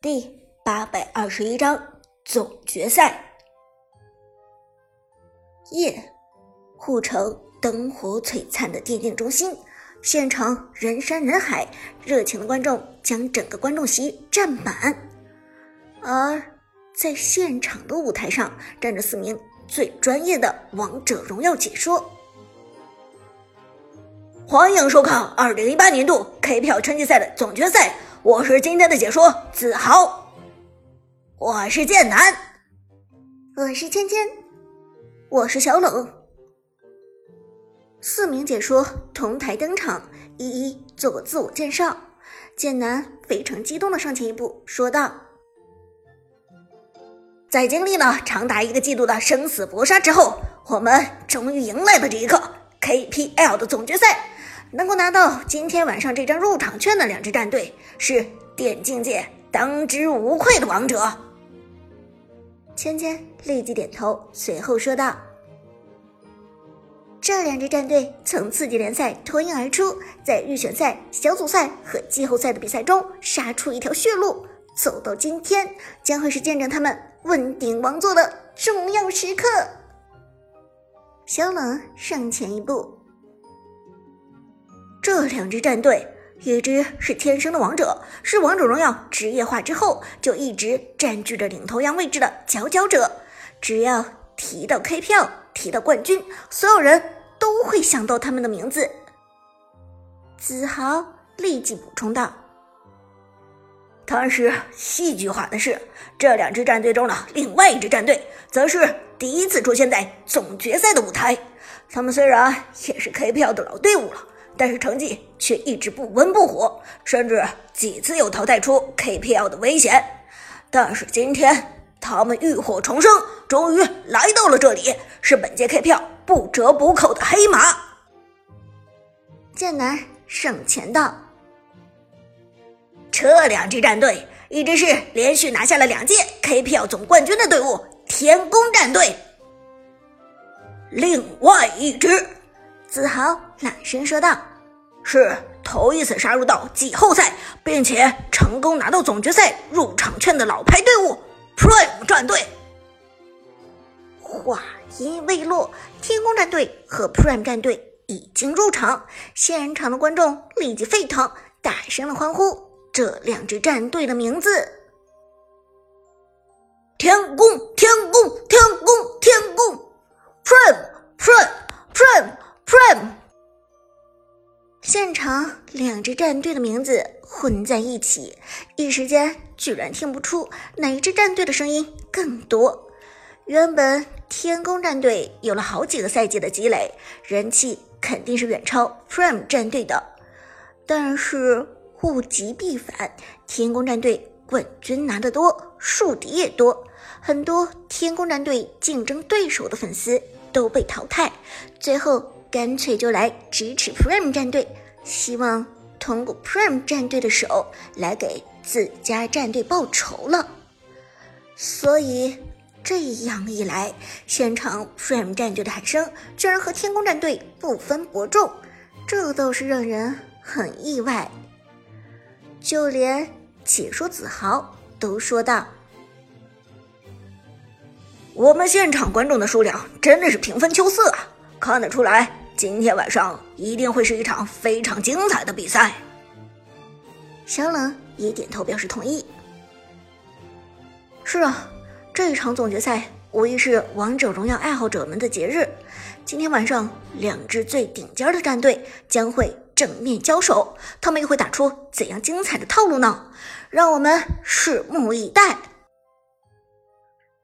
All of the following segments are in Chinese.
第八百二十一章总决赛。夜，护城灯火璀璨的电竞中心，现场人山人海，热情的观众将整个观众席占满。而在现场的舞台上，站着四名最专业的王者荣耀解说。欢迎收看二零一八年度 KPL 春季赛的总决赛。我是今天的解说子豪，我是剑南，我是芊芊，我是小冷。四名解说同台登场，一一做个自我介绍。剑南非常激动的上前一步说道：“在经历了长达一个季度的生死搏杀之后，我们终于迎来了这一刻 KPL 的总决赛。”能够拿到今天晚上这张入场券的两支战队是电竞界当之无愧的王者。芊芊立即点头，随后说道：“这两支战队从次级联赛脱颖而出，在预选赛、小组赛和季后赛的比赛中杀出一条血路，走到今天将会是见证他们问鼎王座的重要时刻。”小冷上前一步。这两支战队，一支是天生的王者，是王者荣耀职业化之后就一直占据着领头羊位置的佼佼者。只要提到 KPL，提到冠军，所有人都会想到他们的名字。子豪立即补充道：“但是戏剧化的是，这两支战队中的另外一支战队，则是第一次出现在总决赛的舞台。他们虽然也是 KPL 的老队伍了。”但是成绩却一直不温不火，甚至几次有淘汰出 KPL 的危险。但是今天他们浴火重生，终于来到了这里，是本届 KPL 不折不扣的黑马。剑南上前道：“这两支战队，一支是连续拿下了两届 KPL 总冠军的队伍天宫战队，另外一支。”子豪朗声说道：“是头一次杀入到季后赛，并且成功拿到总决赛入场券的老牌队伍 Prime 战队。”话音未落，天宫战队和 Prime 战队已经入场，现场的观众立即沸腾，大声的欢呼这两支战队的名字：“天宫，天宫，天宫，天宫！Prime，Prime，Prime！” Prime，现场两支战队的名字混在一起，一时间居然听不出哪一支战队的声音更多。原本天宫战队有了好几个赛季的积累，人气肯定是远超 Prime 战队的。但是物极必反，天宫战队冠军拿得多，树敌也多，很多天宫战队竞争对手的粉丝都被淘汰，最后。干脆就来支持 Prime 战队，希望通过 Prime 战队的手来给自家战队报仇了。所以这样一来，现场 Prime 战队的喊声居然和天宫战队不分伯仲，这倒是让人很意外。就连解说子豪都说道：“我们现场观众的数量真的是平分秋色啊！”看得出来，今天晚上一定会是一场非常精彩的比赛。小冷也点头表示同意。是啊，这一场总决赛无疑是王者荣耀爱好者们的节日。今天晚上，两支最顶尖的战队将会正面交手，他们又会打出怎样精彩的套路呢？让我们拭目以待。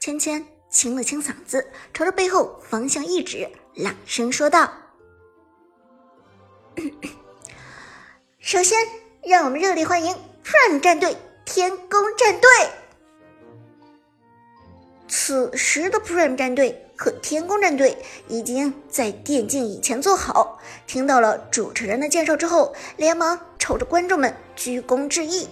芊芊清了清嗓子，朝着背后方向一指。朗声说道：“ 首先，让我们热烈欢迎 Prime 战队天宫战队。此时的 Prime 战队和天宫战队已经在电竞以前做好，听到了主持人的介绍之后，连忙朝着观众们鞠躬致意。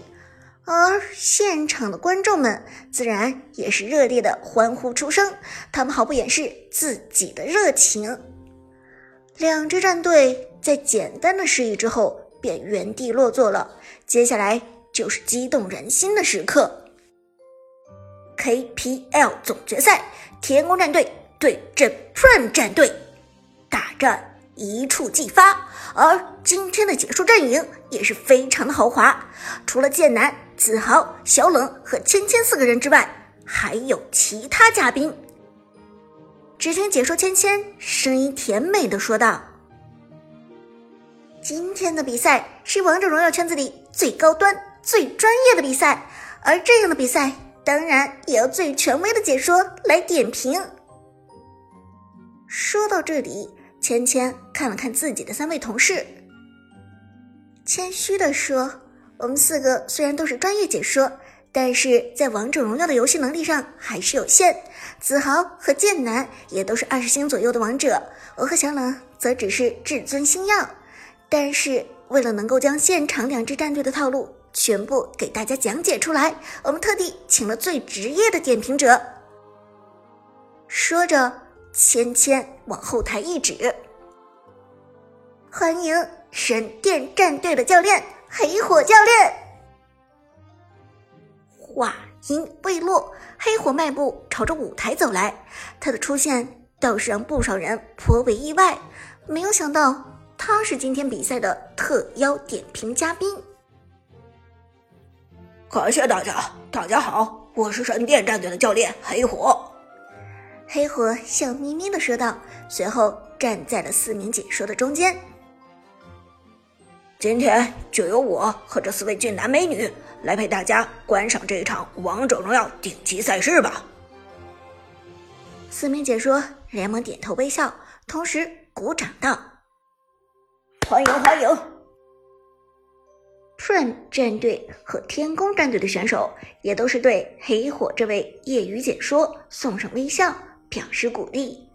而现场的观众们自然也是热烈的欢呼出声，他们毫不掩饰自己的热情。两支战队在简单的示意之后便原地落座了，接下来就是激动人心的时刻。KPL 总决赛，天宫战队对阵 Prime 战队，大战一触即发。而今天的解说阵营也是非常的豪华，除了剑南、子豪、小冷和芊芊四个人之外，还有其他嘉宾。只听解说芊芊声音甜美的说道：“今天的比赛是王者荣耀圈子里最高端、最专业的比赛，而这样的比赛。”当然也要最权威的解说来点评。说到这里，芊芊看了看自己的三位同事，谦虚的说：“我们四个虽然都是专业解说，但是在王者荣耀的游戏能力上还是有限。子豪和剑南也都是二十星左右的王者，我和小冷则只是至尊星耀。但是为了能够将现场两支战队的套路。”全部给大家讲解出来，我们特地请了最职业的点评者。说着，芊芊往后台一指：“欢迎神殿战队的教练黑火教练。”话音未落，黑火迈步朝着舞台走来，他的出现倒是让不少人颇为意外。没有想到，他是今天比赛的特邀点评嘉宾。感谢大家，大家好，我是神殿战队的教练黑火。黑火笑眯眯的说道，随后站在了四名解说的中间。今天就由我和这四位俊男美女来陪大家观赏这一场王者荣耀顶级赛事吧。四名解说连忙点头微笑，同时鼓掌道：“欢迎欢迎！” Prime 战队和天宫战队的选手也都是对黑火这位业余解说送上微笑，表示鼓励。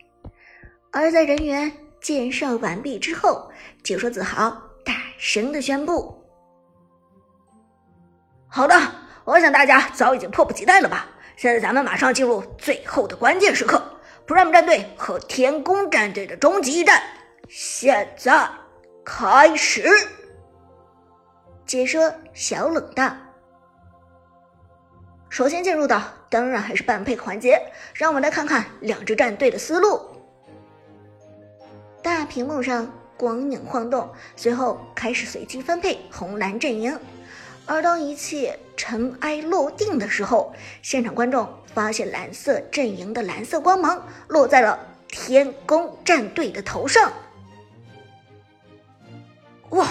而在人员介绍完毕之后，解说子豪大声的宣布：“好的，我想大家早已经迫不及待了吧？现在咱们马上进入最后的关键时刻，Prime 战队和天宫战队的终极一战，现在开始。”解说小冷道：“首先进入的当然还是半配环节，让我们来看看两支战队的思路。”大屏幕上光影晃动，随后开始随机分配红蓝阵营。而当一切尘埃落定的时候，现场观众发现蓝色阵营的蓝色光芒落在了天宫战队的头上。哇！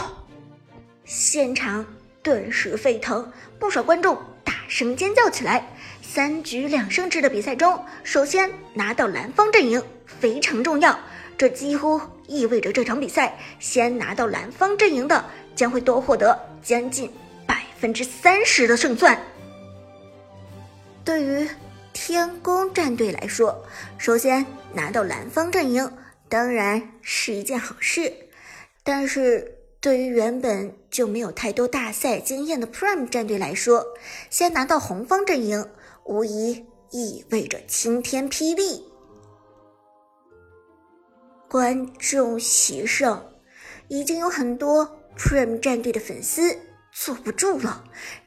现场顿时沸腾，不少观众大声尖叫起来。三局两胜制的比赛中，首先拿到蓝方阵营非常重要，这几乎意味着这场比赛先拿到蓝方阵营的将会多获得将近分之三十的胜算。对于天宫战队来说，首先拿到蓝方阵营当然是一件好事，但是。对于原本就没有太多大赛经验的 Prime 战队来说，先拿到红方阵营，无疑意味着晴天霹雳。观众席上，已经有很多 Prime 战队的粉丝坐不住了。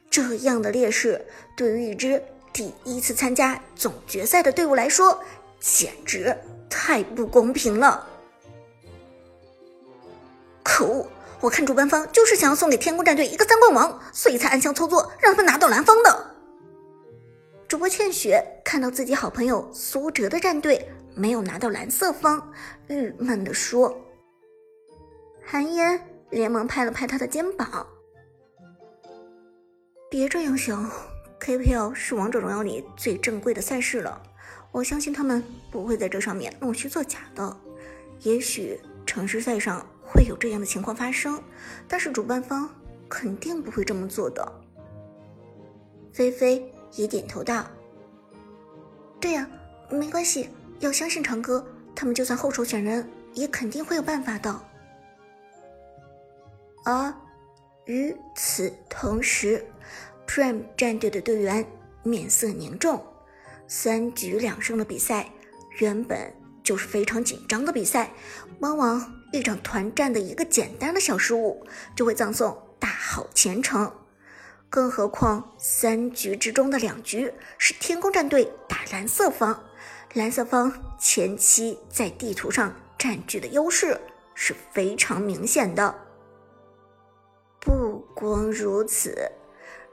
这样的劣势，对于一支第一次参加总决赛的队伍来说，简直太不公平了！可恶！我看主办方就是想要送给天宫战队一个三冠王，所以才暗箱操作让他们拿到蓝方的。主播倩雪看到自己好朋友苏哲的战队没有拿到蓝色方，郁闷的说。韩嫣连忙拍了拍他的肩膀：“别这样想，KPL 是王者荣耀里最正规的赛事了，我相信他们不会在这上面弄虚作假的。也许城市赛上……”会有这样的情况发生，但是主办方肯定不会这么做的。菲菲也点头道：“对呀，没关系，要相信长歌，他们就算后手选人，也肯定会有办法的。”而与此同时，Prime 战队的队员面色凝重，三局两胜的比赛原本就是非常紧张的比赛，往往。一场团战的一个简单的小失误，就会葬送大好前程。更何况三局之中的两局是天宫战队打蓝色方，蓝色方前期在地图上占据的优势是非常明显的。不光如此，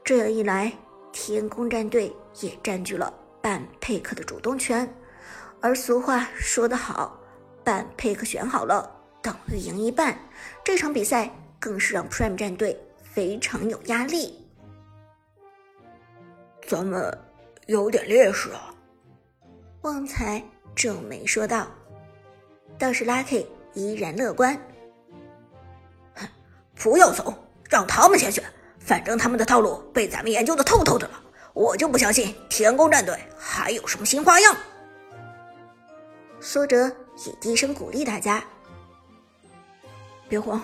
这样一来，天宫战队也占据了半佩克的主动权。而俗话说得好，半佩克选好了等于赢一半。这场比赛更是让 Prime 战队非常有压力。咱们有点劣势啊，旺财皱眉说道。倒是 Lucky 依然乐观。不要走，让他们先选，反正他们的套路被咱们研究的透透的了。我就不相信天宫战队还有什么新花样。苏哲也低声鼓励大家：“别慌，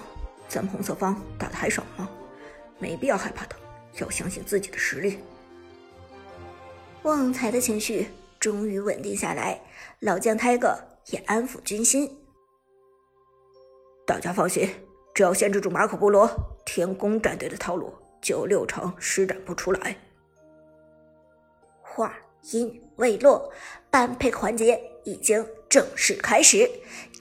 咱们红色方打的还少吗？没必要害怕的，要相信自己的实力。”旺财的情绪终于稳定下来，老将泰戈也安抚军心。大家放心，只要限制住马可波罗，天宫战队的套路就六成施展不出来。话音未落，半配环节已经正式开始。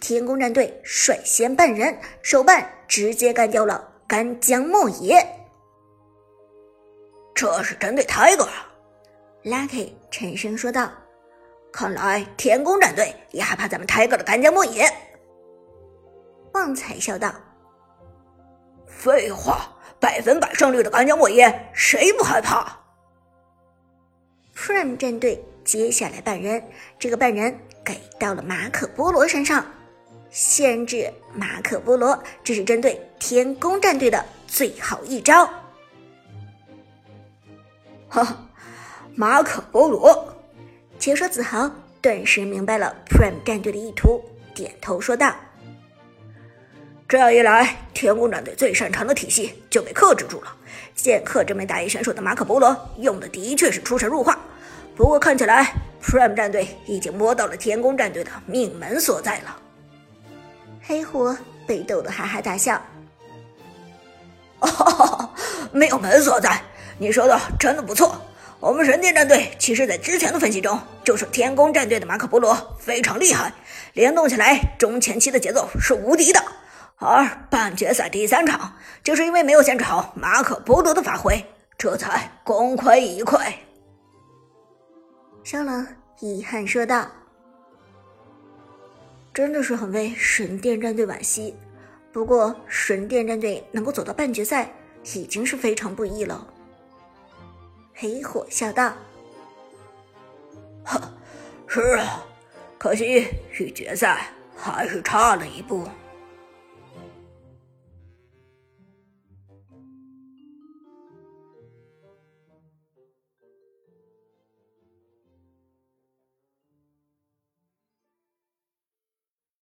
天宫战队率先半人，手办直接干掉了干将莫邪。这是针对 Tiger，Lucky 沉声说道：“看来天宫战队也害怕咱们 Tiger 的干将莫邪。”旺财笑道：“废话，百分百胜率的干将莫邪，谁不害怕？”Prime 战队接下来半人，这个半人给到了马可波罗身上，限制马可波罗，这是针对天宫战队的最好一招。哈。马可波罗，解说子豪顿时明白了 Prime 战队的意图，点头说道：“这样一来，天宫战队最擅长的体系就被克制住了。剑客这枚大一选手的马可波罗用的的确是出神入化，不过看起来 Prime 战队已经摸到了天宫战队的命门所在了。”黑虎被逗得哈哈大笑：“哦，命门所在，你说的真的不错。”我们神殿战队其实，在之前的分析中，就说天宫战队的马可波罗非常厉害，联动起来中前期的节奏是无敌的。而半决赛第三场，就是因为没有限制好马可波罗的发挥，这才功亏一篑。商冷遗憾说道：“真的是很为神殿战队惋惜，不过神殿战队能够走到半决赛，已经是非常不易了。”黑火笑道：“呵，是啊，可惜与决赛还是差了一步。”